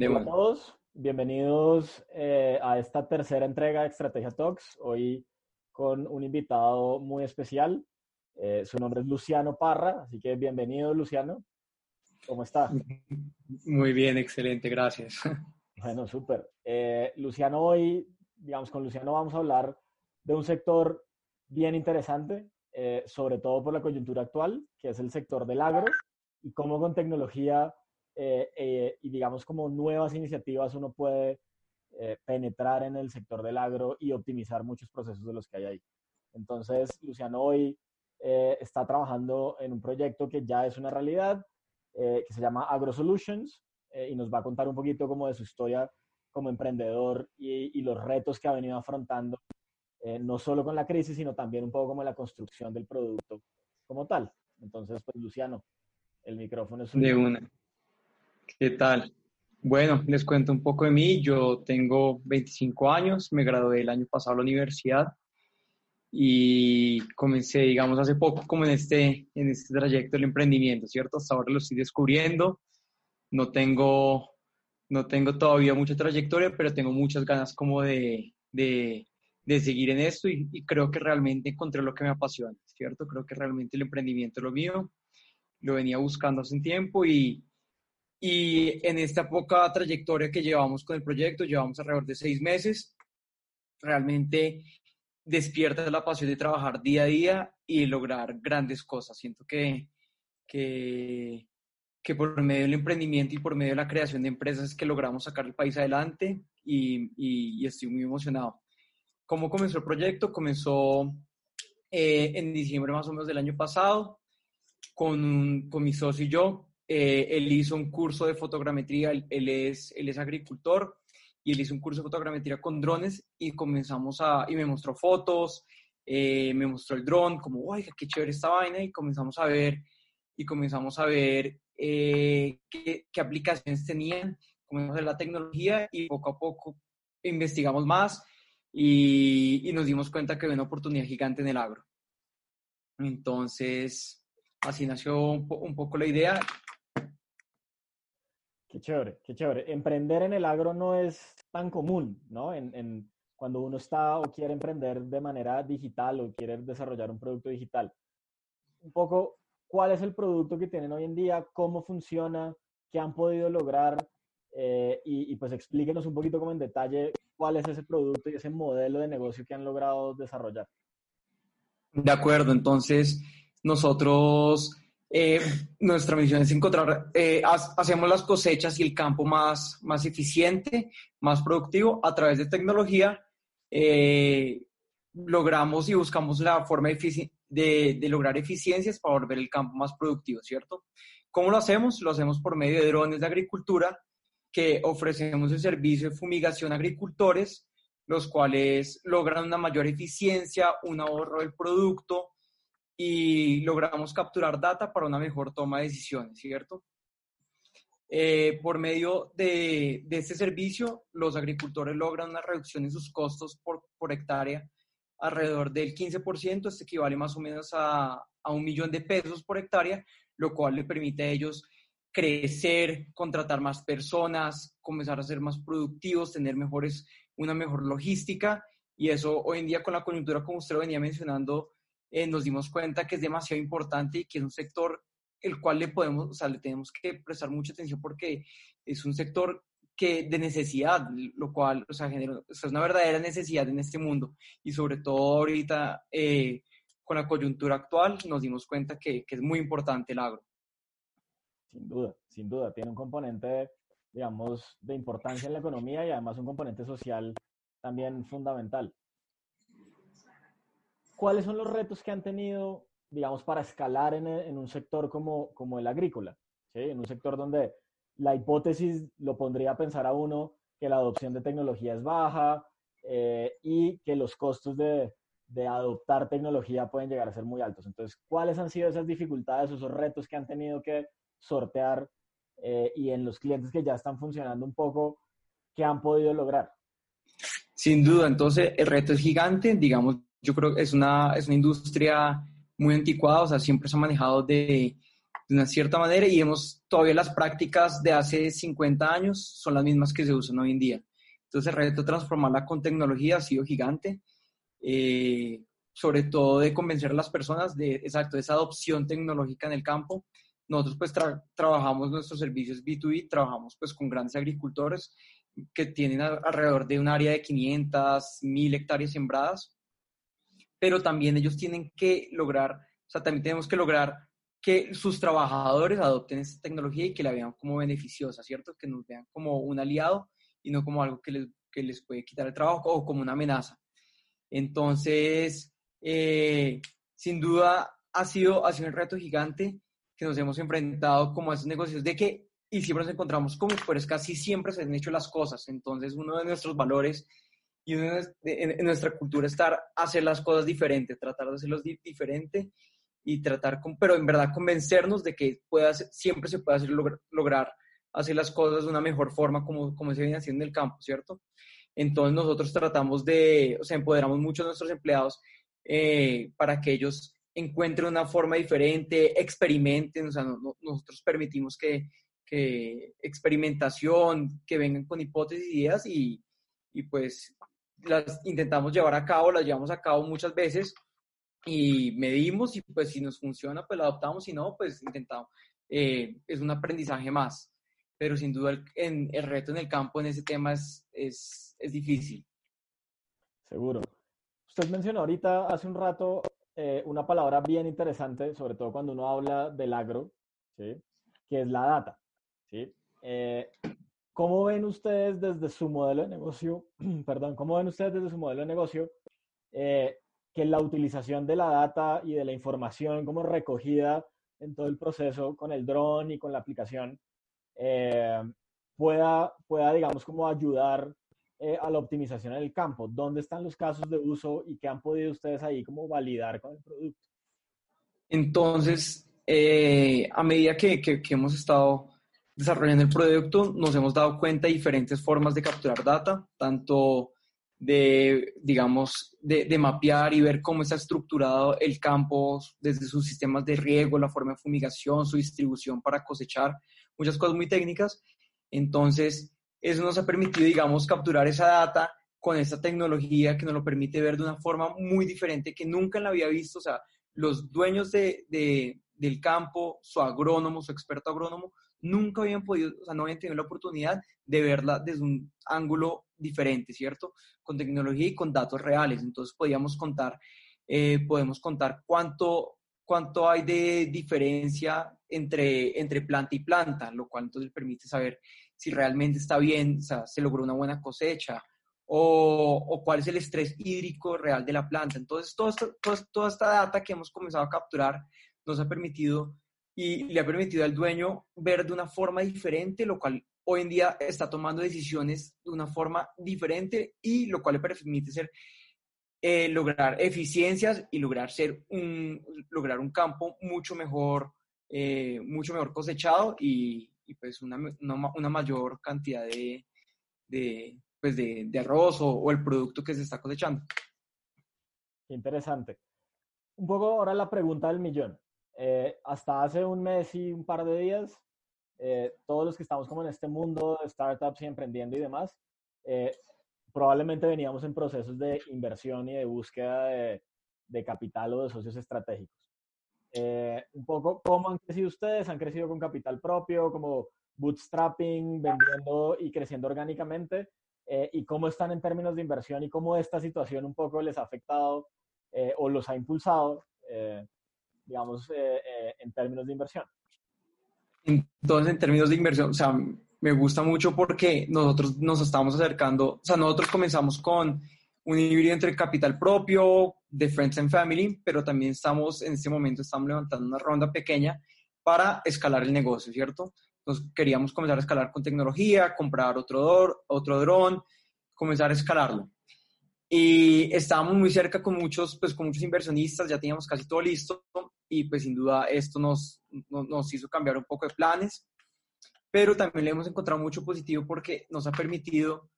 Hola a todos, bienvenidos eh, a esta tercera entrega de Estrategia Talks. Hoy con un invitado muy especial. Eh, su nombre es Luciano Parra, así que bienvenido Luciano. ¿Cómo está? Muy bien, excelente, gracias. Bueno, súper. Eh, Luciano, hoy, digamos, con Luciano vamos a hablar de un sector bien interesante, sobre todo por la coyuntura actual, que es el sector del agro y cómo con tecnología eh, eh, y digamos como nuevas iniciativas uno puede eh, penetrar en el sector del agro y optimizar muchos procesos de los que hay ahí. Entonces, Luciano hoy está trabajando en un proyecto que ya es una realidad, que se llama Agro Solutions, y nos va a contar un poquito como de su historia como emprendedor y, y los retos que ha venido afrontando, no solo con la crisis, sino también un poco como la construcción del producto como tal. Entonces, pues Luciano, el micrófono es De una. ¿Qué tal? Bueno, les cuento un poco de mí. Yo tengo 25 años, me gradué el año pasado a la universidad y comencé, digamos, hace poco como en este, en este trayecto del emprendimiento, ¿cierto? Hasta ahora lo estoy descubriendo. No tengo, no tengo todavía mucha trayectoria, pero tengo muchas ganas como de, de, de seguir en esto y, y, creo que realmente encontré lo que me apasiona, ¿cierto? Creo que realmente el emprendimiento es lo mío. Lo venía buscando hace un tiempo y, y en esta poca trayectoria que llevamos con el proyecto, llevamos alrededor de seis meses, realmente despierta la pasión de trabajar día a día y lograr grandes cosas. Siento que, que, que por medio del emprendimiento y por medio de la creación de empresas es que logramos sacar el país adelante y, y, estoy muy emocionado. ¿Cómo comenzó el proyecto? Comenzó eh, en diciembre más o menos del año pasado con, con mi socio y yo. Eh, él hizo un curso de fotogrametría, él, es, él es agricultor y él hizo un curso de fotogrametría con drones y comenzamos a, y me mostró fotos, eh, me mostró el dron, como, oiga, qué chévere esta vaina y comenzamos a ver, y comenzamos a ver eh, qué, qué, aplicaciones tenían, comenzamos a ver la tecnología y poco a poco investigamos más y, y nos dimos cuenta que había una oportunidad gigante en el agro. Entonces, así nació un, un poco la idea Qué chévere, qué chévere. Emprender en el agro no es tan común, ¿no? En, en, cuando uno está o quiere emprender de manera digital o quiere desarrollar un producto digital. Un poco, ¿cuál es el producto que tienen hoy en día? ¿Cómo funciona? ¿Qué han podido lograr? Eh, y, y, pues explíquenos un poquito como en detalle cuál es ese producto y ese modelo de negocio que han logrado desarrollar. De acuerdo, entonces nosotros eh, nuestra misión es encontrar, eh, hacemos las cosechas y el campo más, más eficiente, más productivo a través de tecnología. Eh, logramos y buscamos la forma de, de, lograr eficiencias para volver el campo más productivo, ¿cierto? ¿Cómo lo hacemos? Lo hacemos por medio de drones de agricultura que ofrecemos el servicio de fumigación a agricultores, los cuales logran una mayor eficiencia, un ahorro del producto, y logramos capturar data para una mejor toma de decisiones, ¿cierto? Eh, por medio de, de, este servicio, los agricultores logran una reducción en sus costos por, por hectárea alrededor del 15%, esto equivale más o menos a, a un millón de pesos por hectárea, lo cual le permite a ellos crecer, contratar más personas, comenzar a ser más productivos, tener mejores, una mejor logística y eso hoy en día con la coyuntura, como usted lo venía mencionando, eh, nos dimos cuenta que es demasiado importante y que es un sector el cual le podemos, o sea, le tenemos que prestar mucha atención porque es un sector que de necesidad, lo cual, o sea, genera, es una verdadera necesidad en este mundo y sobre todo ahorita eh, con la coyuntura actual nos dimos cuenta que, que, es muy importante el agro. Sin duda, sin duda, tiene un componente, digamos, de importancia en la economía y además un componente social también fundamental. ¿Cuáles son los retos que han tenido, digamos, para escalar en, en un sector como, como el agrícola? ¿sí? En un sector donde la hipótesis lo pondría a pensar a uno que la adopción de tecnología es baja eh, y que los costos de, de, adoptar tecnología pueden llegar a ser muy altos. Entonces, ¿cuáles han sido esas dificultades, esos retos que han tenido que sortear eh, y en los clientes que ya están funcionando un poco, qué han podido lograr? Sin duda, entonces el reto es gigante, digamos, yo creo que es una, es una industria muy anticuada, o sea, siempre se ha manejado de, de una cierta manera y hemos, todavía las prácticas de hace 50 años son las mismas que se usan hoy en día. Entonces el reto de transformarla con tecnología ha sido gigante, eh, sobre todo de convencer a las personas de, exacto, esa adopción tecnológica en el campo. Nosotros pues trabajamos nuestros servicios B2B, trabajamos pues con grandes agricultores que tienen alrededor de un área de 500, 1000 hectáreas sembradas, pero también ellos tienen que lograr, o sea, también tenemos que lograr que sus trabajadores adopten esta tecnología y que la vean como beneficiosa, ¿cierto? Que nos vean como un aliado y no como algo que les, que les puede quitar el trabajo o como una amenaza. Entonces, eh, sin duda ha sido, ha sido un reto gigante que nos hemos enfrentado como a esos negocios de que y siempre nos encontramos como, pero es casi siempre se han hecho las cosas. Entonces, uno de nuestros valores y en, nuestra cultura estar hacer las cosas diferentes, tratar de hacerlos diferente y tratar, con, pero en verdad convencernos de que pueda, siempre se puede hacer, lograr, hacer las cosas de una mejor forma como, como se viene haciendo en el campo, ¿cierto? Entonces nosotros tratamos de, o sea, empoderamos mucho a nuestros empleados eh, para que ellos encuentren una forma diferente, experimenten, o sea, nosotros permitimos que, que experimentación, que vengan con hipótesis y ideas y, y pues las intentamos llevar a cabo, las llevamos a cabo muchas veces y medimos y pues si nos funciona pues la adoptamos, si no pues intentamos. Eh, es un aprendizaje más, pero sin duda el, en, el reto en el campo en ese tema es, es, es difícil. Seguro. Usted mencionó ahorita hace un rato eh, una palabra bien interesante, sobre todo cuando uno habla del agro, ¿sí? que es la data. ¿sí? Eh, ¿Cómo ven ustedes desde su modelo de negocio, perdón, cómo ven ustedes desde su modelo de negocio eh, que la utilización de la data y de la información como recogida en todo el proceso con el dron y con la aplicación eh, pueda, pueda, digamos, como ayudar eh, a la optimización en el campo? ¿Dónde están los casos de uso y qué han podido ustedes ahí como validar con el producto? Entonces, a medida que, que, que hemos estado desarrollando el producto, nos hemos dado cuenta de diferentes formas de capturar data, tanto de, digamos, de, mapear y ver cómo está estructurado el campo desde sus sistemas de riego, la forma de fumigación, su distribución para cosechar, muchas cosas muy técnicas. Entonces, eso nos ha permitido, digamos, capturar esa data con esta tecnología que nos lo permite ver de una forma muy diferente que nunca la había visto. O sea, los dueños de, de, del campo, su agrónomo, su experto agrónomo, nunca habían podido, o sea, no habían tenido la oportunidad de verla desde un ángulo diferente, ¿cierto? Con tecnología y con datos reales. Entonces podíamos contar, eh, podemos contar cuánto, cuánto hay de diferencia entre, entre planta y planta, lo cual entonces permite saber si realmente está bien, o sea, se logró una buena cosecha, o, cuál es el estrés hídrico real de la planta. Entonces, toda toda esta data que hemos comenzado a capturar nos ha permitido y le ha permitido al dueño ver de una forma diferente, lo cual hoy en día está tomando decisiones de una forma diferente y lo cual le permite ser, eh, lograr eficiencias y lograr, ser un, lograr un campo mucho mejor, eh, mucho mejor cosechado y, pues una, una, una, mayor cantidad de, de, pues de, de arroz o, o el producto que se está cosechando. Interesante. Un poco ahora la pregunta del millón. Eh, hasta hace un mes y un par de días, eh, todos los que estamos como en este mundo de startups y emprendiendo y demás, eh, probablemente veníamos en procesos de inversión y de búsqueda de, de capital o de socios estratégicos. un poco, ¿cómo han crecido ustedes? ¿Han crecido con capital propio, como bootstrapping, vendiendo y creciendo orgánicamente? ¿Y cómo están en términos de inversión y cómo esta situación un poco les ha afectado o los ha impulsado digamos, eh, eh, en términos de inversión? Entonces, en términos de inversión, o sea, me gusta mucho porque nosotros nos estamos acercando, o sea, nosotros comenzamos con un híbrido entre capital propio, de Friends and Family, pero también estamos, en este momento, estamos levantando una ronda pequeña para escalar el negocio, ¿cierto? Entonces, queríamos comenzar a escalar con tecnología, comprar otro, otro dron, comenzar a escalarlo. Y estábamos muy cerca con muchos, pues, con muchos inversionistas, ya teníamos casi todo listo y pues sin duda esto nos, nos, hizo cambiar un poco de planes, pero también le hemos encontrado mucho positivo porque nos ha permitido,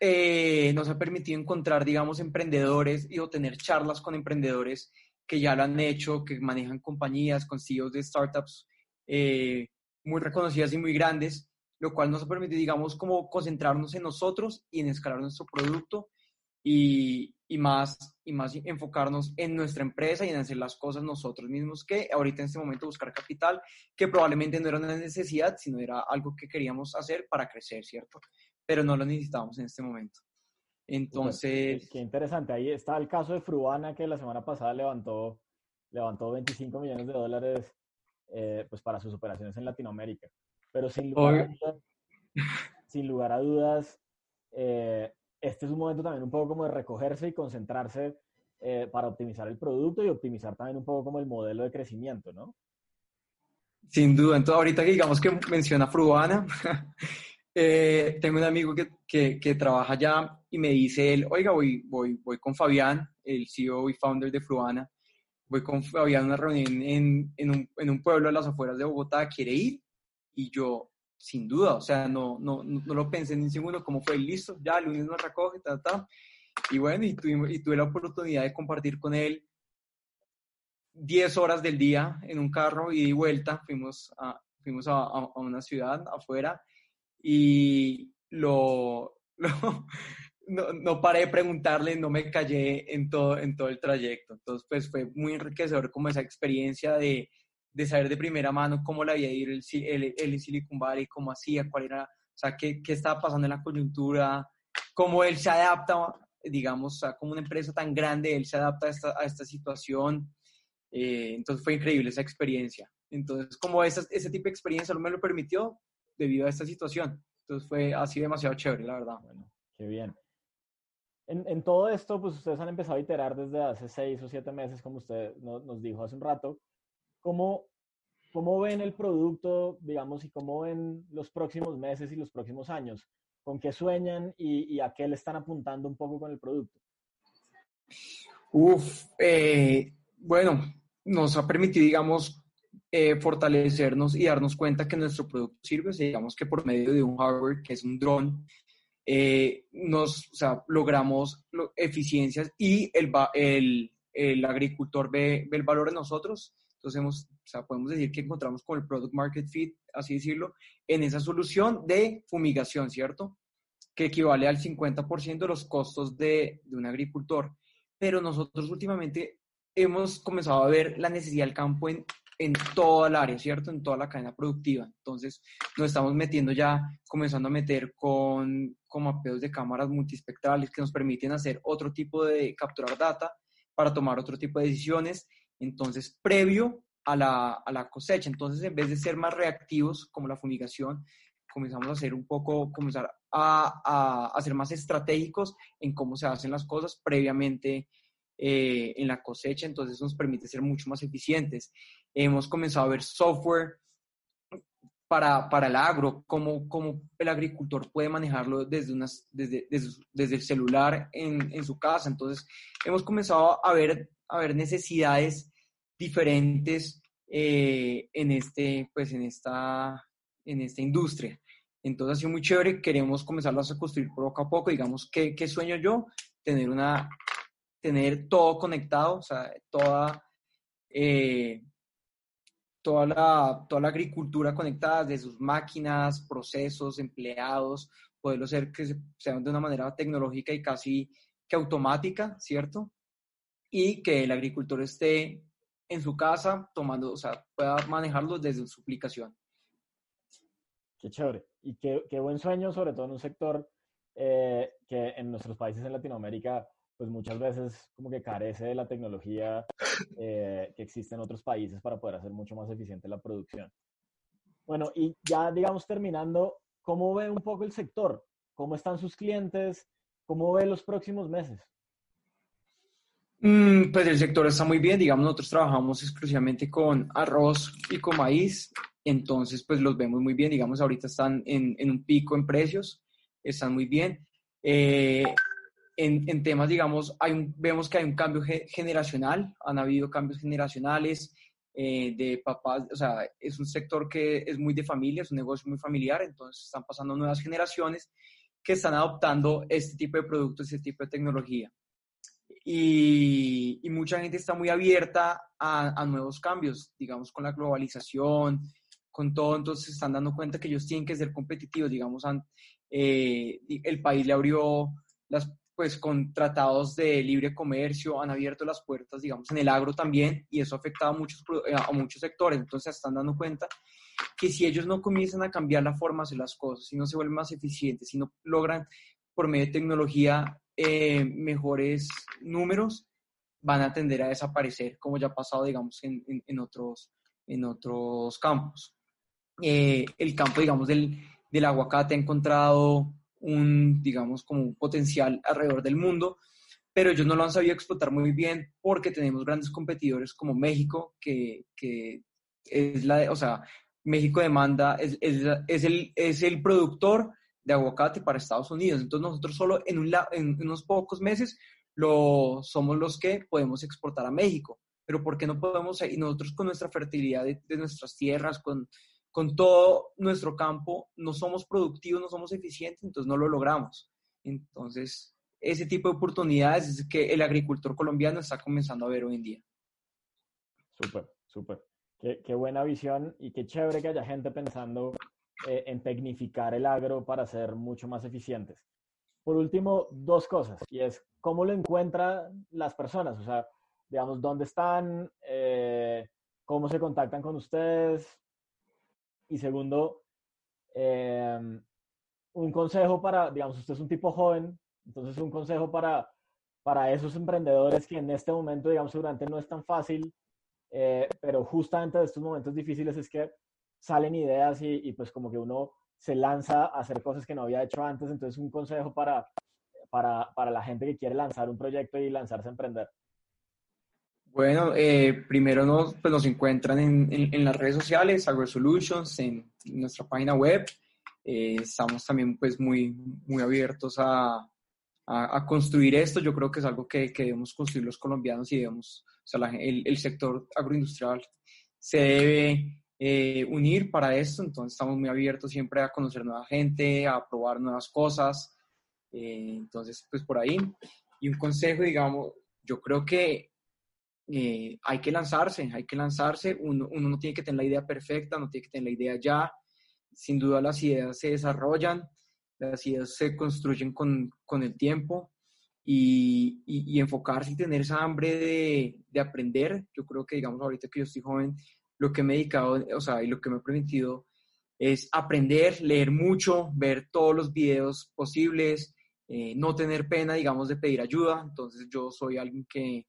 eh, nos ha permitido encontrar, digamos, emprendedores y obtener charlas con emprendedores que ya lo han hecho, que manejan compañías con CEOs de startups eh, muy reconocidas y muy grandes, lo cual nos ha permitido, digamos, como concentrarnos en nosotros y en escalar nuestro producto y, y, más, y más enfocarnos en nuestra empresa y en hacer las cosas nosotros mismos que ahorita en este momento buscar capital, que probablemente no era una necesidad, sino era algo que queríamos hacer para crecer, ¿cierto? Pero no lo necesitábamos en este momento. Entonces... Qué interesante. Ahí está el caso de Fruana que la semana pasada levantó, levantó 25 millones de dólares eh, pues para sus operaciones en Latinoamérica. Pero sin lugar, a dudas, sin lugar a dudas, eh, este es un momento también un poco como de recogerse y concentrarse eh, para optimizar el producto y optimizar también un poco como el modelo de crecimiento, ¿no? Sin duda. Entonces, ahorita que digamos que menciona Fruana, eh, tengo un amigo que, que, trabaja allá y me dice él, oiga, voy, voy, voy con Fabián, el CEO y founder de Fruana, voy con Fabián a una reunión en, en, un, en un pueblo a las afueras de Bogotá, ¿quiere ir? Y yo, sin duda, o sea, no, no, no lo pensé ni un segundo, como fue listo, ya el lunes nos recoge, ta, ta. Y bueno, y, tuve, y tuve la oportunidad de compartir con él 10 horas del día en un carro y de vuelta, fuimos a, fuimos a, a una ciudad afuera y lo, lo no, no, paré de preguntarle, no me callé en todo, en todo el trayecto. Entonces, pues fue muy enriquecedor como esa experiencia de, de saber de primera mano cómo le había ido el, el, el Silicon Valley, cómo hacía, cuál era, o sea, qué, qué estaba pasando en la coyuntura, cómo él se adapta, digamos, a como una empresa tan grande, él se adapta a esta, a esta situación. Eh, entonces fue increíble esa experiencia. Entonces, como esa, ese tipo de experiencia no me lo permitió debido a esta situación. Entonces fue así demasiado chévere, la verdad. Bueno, qué bien. En, en, todo esto, pues ustedes han empezado a iterar desde hace seis o siete meses, como usted nos, nos dijo hace un rato. ¿Cómo, ¿Cómo ven el producto, digamos, y cómo ven los próximos meses y los próximos años? ¿Con qué sueñan y, y a qué le están apuntando un poco con el producto? Uf, eh, bueno, nos ha permitido, digamos, eh, fortalecernos y darnos cuenta que nuestro producto sirve, digamos que por medio de un hardware que es un dron, eh, nos, o sea, logramos eficiencias y el, el, el agricultor ve, ve, el valor en nosotros entonces, hemos, o sea, podemos decir que encontramos con el product market fit, así decirlo, en esa solución de fumigación, ¿cierto? Que equivale al 50% de los costos de, de un agricultor. Pero nosotros últimamente hemos comenzado a ver la necesidad del campo en, en toda el área, ¿cierto? En toda la cadena productiva. Entonces, nos estamos metiendo ya, comenzando a meter con, con mapeos de cámaras multispectrales que nos permiten hacer otro tipo de capturar data para tomar otro tipo de decisiones entonces, previo a la, a la, cosecha. Entonces, en vez de ser más reactivos como la fumigación, comenzamos a ser un poco, comenzar a, a, ser más estratégicos en cómo se hacen las cosas previamente eh, en la cosecha. Entonces, nos permite ser mucho más eficientes. Hemos comenzado a ver software para, para el agro, cómo, cómo, el agricultor puede manejarlo desde, unas, desde, desde, desde el celular en, en, su casa. Entonces, hemos comenzado a ver, a ver necesidades diferentes eh, en, este, pues en, esta, en esta industria. Entonces ha sido muy chévere, queremos comenzarlas a construir poco a poco, digamos, ¿qué, qué sueño yo? Tener, una, tener todo conectado, o sea, toda, eh, toda, la, toda la agricultura conectada, de sus máquinas, procesos, empleados, poderlo hacer que sean de una manera tecnológica y casi que automática, ¿cierto? Y que el agricultor esté en su casa tomando, o sea, pueda manejarlo desde su aplicación. Qué chévere. Y qué, qué buen sueño, sobre todo en un sector eh, que en nuestros países en Latinoamérica, pues muchas veces como que carece de la tecnología eh, que existe en otros países para poder hacer mucho más eficiente la producción. Bueno, y ya digamos terminando, ¿cómo ve un poco el sector? ¿Cómo están sus clientes? ¿Cómo ve los próximos meses? Mm, pues el sector está muy bien, digamos, nosotros trabajamos exclusivamente con arroz y con maíz, entonces pues los vemos muy bien, digamos, ahorita están en, en un pico en precios, están muy bien. Eh, en, en, temas, digamos, hay un, vemos que hay un cambio generacional, han habido cambios generacionales eh, de papás, o sea, es un sector que es muy de familia, es un negocio muy familiar, entonces están pasando nuevas generaciones que están adoptando este tipo de productos, este tipo de tecnología. Y, y, mucha gente está muy abierta a, a, nuevos cambios, digamos, con la globalización, con todo, entonces se están dando cuenta que ellos tienen que ser competitivos, digamos, eh, el país le abrió las, pues con tratados de libre comercio, han abierto las puertas, digamos, en el agro también, y eso ha afectado a muchos, eh, a muchos sectores, entonces se están dando cuenta que si ellos no comienzan a cambiar la forma de las cosas, si no se vuelven más eficientes, si no logran por medio de tecnología eh, mejores números, van a tender a desaparecer, como ya ha pasado, digamos, en, en, otros, en otros campos. Eh, el campo, digamos, del, del aguacate ha encontrado un, digamos, como un potencial alrededor del mundo, pero ellos no lo han sabido explotar muy bien porque tenemos grandes competidores como México, que, que es la, o sea, México demanda, es, es, es, el, es el productor de aguacate para Estados Unidos. Entonces nosotros solo en, un, en unos pocos meses lo, somos los que podemos exportar a México. Pero ¿por qué no podemos? Y nosotros con nuestra fertilidad de, de nuestras tierras, con, con todo nuestro campo, no somos productivos, no somos eficientes, entonces no lo logramos. Entonces, ese tipo de oportunidades es que el agricultor colombiano está comenzando a ver hoy en día. Súper, súper. Qué, qué, buena visión y qué chévere que haya gente pensando eh, en tecnificar el agro para ser mucho más eficientes. Por último, dos cosas, y es cómo lo encuentran las personas, o sea, digamos, dónde están, eh, cómo se contactan con ustedes. Y segundo, eh, un consejo para, digamos, usted es un tipo joven, entonces un consejo para, para esos emprendedores que en este momento, digamos, seguramente no es tan fácil eh, pero justamente de estos momentos difíciles es que salen ideas y, y, pues como que uno se lanza a hacer cosas que no había hecho antes. Entonces, un consejo para, para, para la gente que quiere lanzar un proyecto y lanzarse a emprender. Bueno, eh, primero nos, pues nos encuentran en, en, en, las redes sociales, AgroSolutions, en nuestra página web. Eh, estamos también pues muy, muy abiertos a, a, a, construir esto. Yo creo que es algo que, que debemos construir los colombianos y debemos o sea, la, el, el, sector agroindustrial se debe eh, unir para esto, entonces estamos muy abiertos siempre a conocer nueva gente, a probar nuevas cosas, eh, entonces pues por ahí. Y un consejo, digamos, yo creo que eh, hay que lanzarse, hay que lanzarse, uno, uno no tiene que tener la idea perfecta, no tiene que tener la idea ya, sin duda las ideas se desarrollan, las ideas se construyen con, con el tiempo. Y, y, enfocarse y tener esa hambre de, de, aprender. Yo creo que, digamos, ahorita que yo estoy joven, lo que me he dedicado, o sea, y lo que me ha permitido es aprender, leer mucho, ver todos los videos posibles, eh, no tener pena, digamos, de pedir ayuda. Entonces, yo soy alguien que,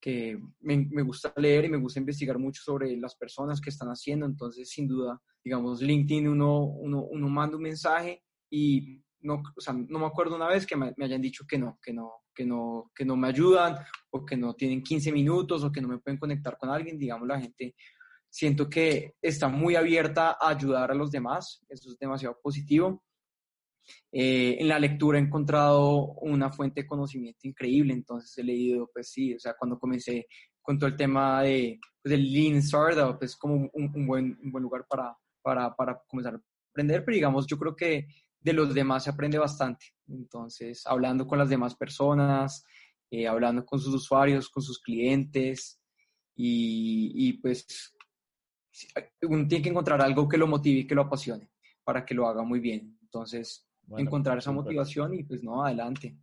que me, me, gusta leer y me gusta investigar mucho sobre las personas que están haciendo. Entonces, sin duda, digamos, LinkedIn, uno, uno, uno manda un mensaje y no, o sea, no me acuerdo una vez que me, me, hayan dicho que no, que no, que no, que no me ayudan o que no tienen 15 minutos o que no me pueden conectar con alguien, digamos, la gente siento que está muy abierta a ayudar a los demás, eso es demasiado positivo. Eh, en la lectura he encontrado una fuente de conocimiento increíble, entonces he leído, pues sí, o sea, cuando comencé con todo el tema de, pues, del Lean Startup, es pues, como un, un, buen, un buen lugar para, para, para comenzar a aprender, pero digamos, yo creo que de los demás se aprende bastante. Entonces, hablando con las demás personas, eh, hablando con sus usuarios, con sus clientes, y, y, pues uno tiene que encontrar algo que lo motive y que lo apasione para que lo haga muy bien. Entonces, bueno, encontrar esa super. motivación y pues no, adelante.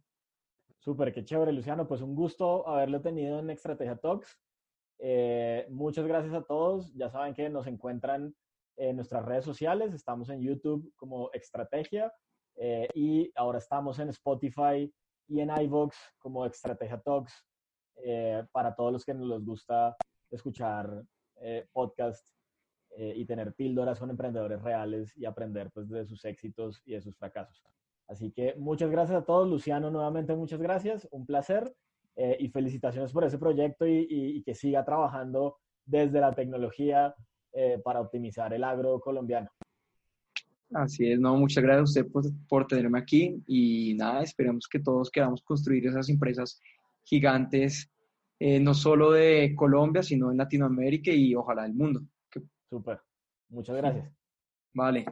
Súper, qué chévere, Luciano. Pues un gusto haberlo tenido en Estrategia Talks. Eh, muchas gracias a todos. Ya saben que nos encuentran en nuestras redes sociales. Estamos en YouTube como Estrategia eh, y ahora estamos en Spotify y en iVoox como Estrategia Talks eh, para todos los que nos gusta escuchar podcasts eh, y tener píldoras con emprendedores reales y aprender pues, de sus éxitos y de sus fracasos. Así que muchas gracias a todos. Luciano, nuevamente muchas gracias. Un placer eh, y felicitaciones por ese proyecto y, que siga trabajando desde la tecnología eh, para optimizar el agro colombiano. Así es, no, muchas gracias a usted por, por, tenerme aquí y nada, esperemos que todos queramos construir esas empresas gigantes, no solo de Colombia, sino en Latinoamérica y ojalá del mundo. Súper, muchas gracias. Vale.